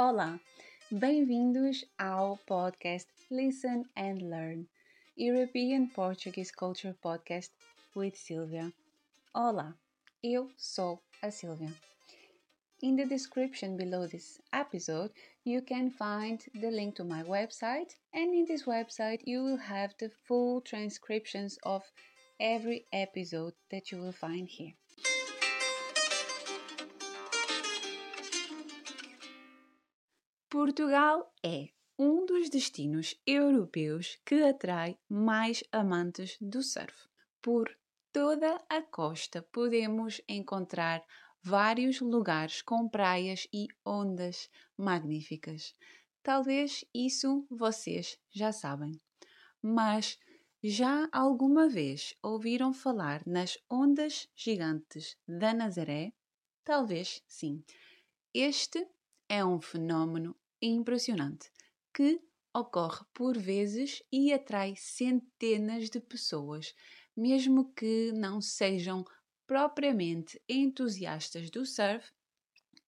Olá, bem-vindos ao podcast Listen and Learn, European Portuguese Culture Podcast with Silvia. Olá, eu sou a Silvia. In the description below this episode, you can find the link to my website, and in this website, you will have the full transcriptions of every episode that you will find here. Portugal é um dos destinos europeus que atrai mais amantes do surf. Por toda a costa podemos encontrar vários lugares com praias e ondas magníficas. Talvez isso vocês já sabem. Mas já alguma vez ouviram falar nas ondas gigantes da Nazaré? Talvez sim. Este é um fenómeno impressionante que ocorre por vezes e atrai centenas de pessoas, mesmo que não sejam propriamente entusiastas do surf,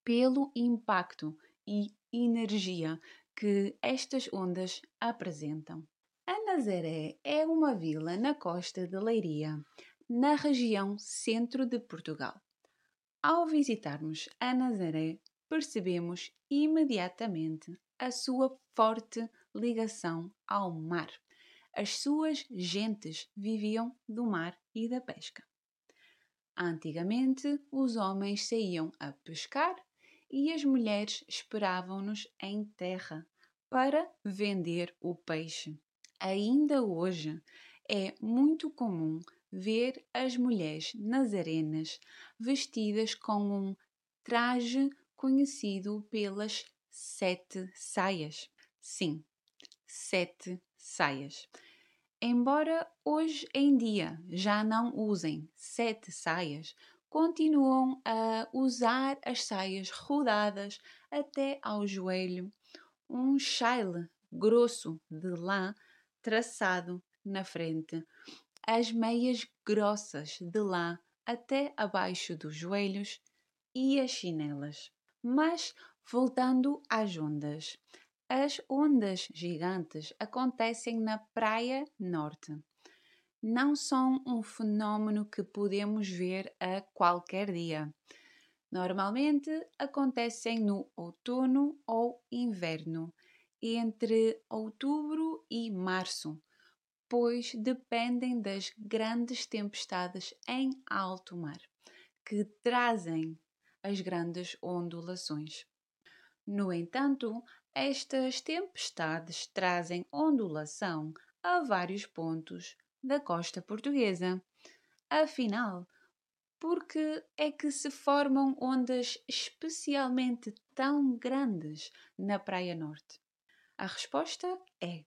pelo impacto e energia que estas ondas apresentam. A Nazaré é uma vila na costa de Leiria, na região centro de Portugal. Ao visitarmos a Nazaré, percebemos imediatamente a sua forte ligação ao mar. As suas gentes viviam do mar e da pesca. Antigamente, os homens saíam a pescar e as mulheres esperavam-nos em terra para vender o peixe. Ainda hoje é muito comum ver as mulheres nazarenas vestidas com um traje conhecido pelas sete saias. Sim, sete saias. Embora hoje em dia já não usem sete saias, continuam a usar as saias rodadas até ao joelho, um chale grosso de lã traçado na frente, as meias grossas de lã até abaixo dos joelhos e as chinelas. Mas voltando às ondas. As ondas gigantes acontecem na Praia Norte. Não são um fenómeno que podemos ver a qualquer dia. Normalmente acontecem no outono ou inverno, entre outubro e março, pois dependem das grandes tempestades em alto mar, que trazem as grandes ondulações. No entanto, estas tempestades trazem ondulação a vários pontos da costa portuguesa. Afinal, por que é que se formam ondas especialmente tão grandes na Praia Norte? A resposta é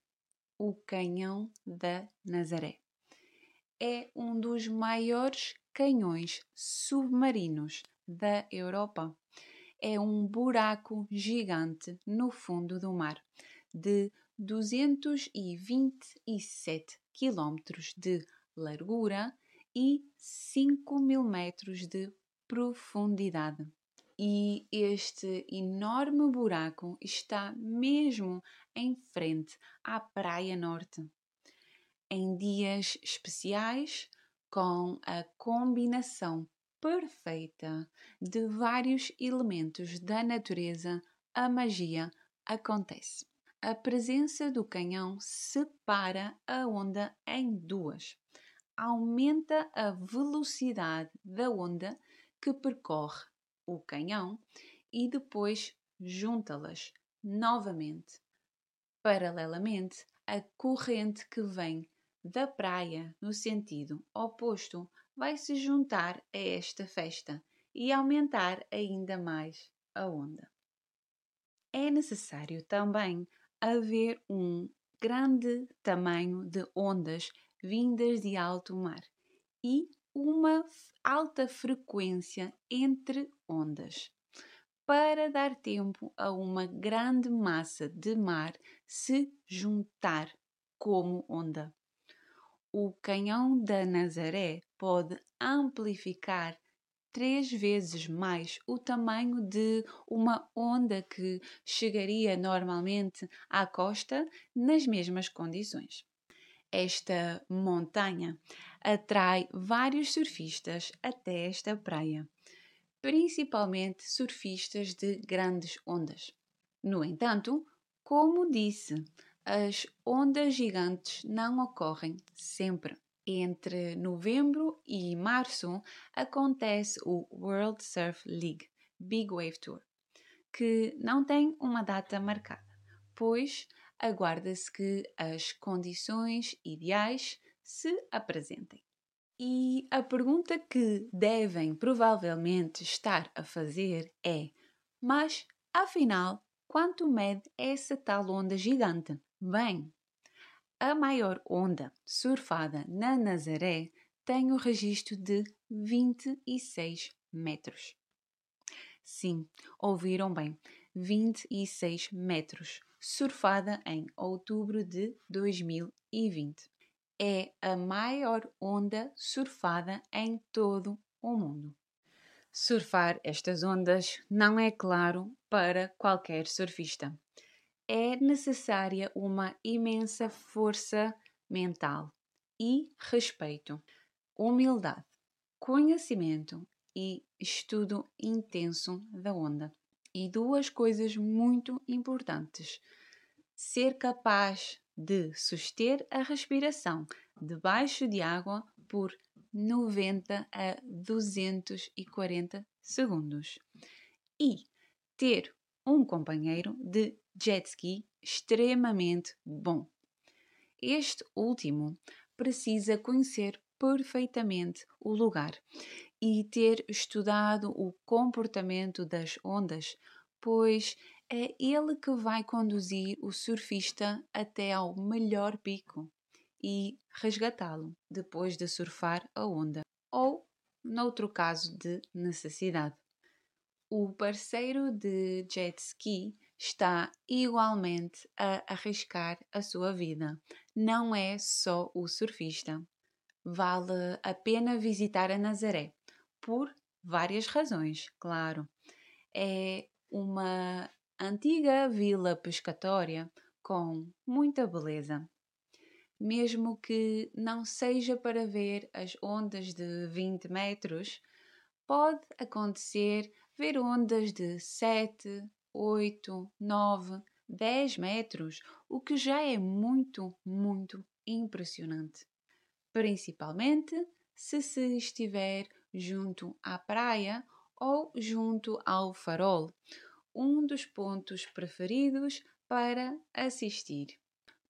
o Canhão da Nazaré. É um dos maiores canhões submarinos da Europa é um buraco gigante no fundo do mar, de 227 km de largura e 5 mil metros de profundidade. E este enorme buraco está mesmo em frente à Praia Norte. Em dias especiais, com a combinação perfeita de vários elementos da natureza, a magia acontece. A presença do canhão separa a onda em duas. Aumenta a velocidade da onda que percorre o canhão e depois junta-las novamente. Paralelamente, a corrente que vem da praia no sentido oposto vai se juntar a esta festa e aumentar ainda mais a onda. É necessário também haver um grande tamanho de ondas vindas de alto mar e uma alta frequência entre ondas para dar tempo a uma grande massa de mar se juntar como onda. O canhão da Nazaré pode amplificar três vezes mais o tamanho de uma onda que chegaria normalmente à costa nas mesmas condições. Esta montanha atrai vários surfistas até esta praia, principalmente surfistas de grandes ondas. No entanto, como disse, as ondas gigantes não ocorrem sempre. Entre novembro e março acontece o World Surf League Big Wave Tour, que não tem uma data marcada, pois aguarda-se que as condições ideais se apresentem. E a pergunta que devem provavelmente estar a fazer é: mas afinal, quanto mede essa tal onda gigante? Bem, a maior onda surfada na Nazaré tem o registro de 26 metros. Sim, ouviram bem, 26 metros, surfada em outubro de 2020. É a maior onda surfada em todo o mundo. Surfar estas ondas não é claro para qualquer surfista é necessária uma imensa força mental e respeito, humildade, conhecimento e estudo intenso da onda. E duas coisas muito importantes: ser capaz de suster a respiração debaixo de água por 90 a 240 segundos e ter um companheiro de jet ski extremamente bom. Este último precisa conhecer perfeitamente o lugar e ter estudado o comportamento das ondas, pois é ele que vai conduzir o surfista até ao melhor pico e resgatá-lo depois de surfar a onda, ou, noutro caso de necessidade. O parceiro de jet ski está igualmente a arriscar a sua vida. Não é só o surfista. Vale a pena visitar a Nazaré, por várias razões, claro. É uma antiga vila pescatória com muita beleza. Mesmo que não seja para ver as ondas de 20 metros, pode acontecer ver ondas de 7, 8, 9, 10 metros, o que já é muito, muito impressionante. Principalmente se se estiver junto à praia ou junto ao farol, um dos pontos preferidos para assistir.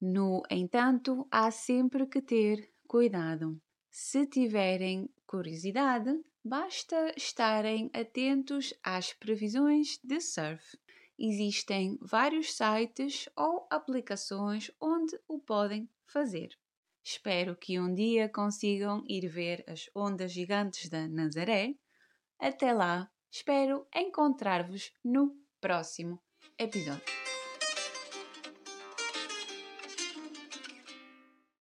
No entanto, há sempre que ter cuidado. Se tiverem curiosidade, basta estarem atentos às previsões de surf. Existem vários sites ou aplicações onde o podem fazer. Espero que um dia consigam ir ver as ondas gigantes da Nazaré. Até lá, espero encontrar-vos no próximo episódio.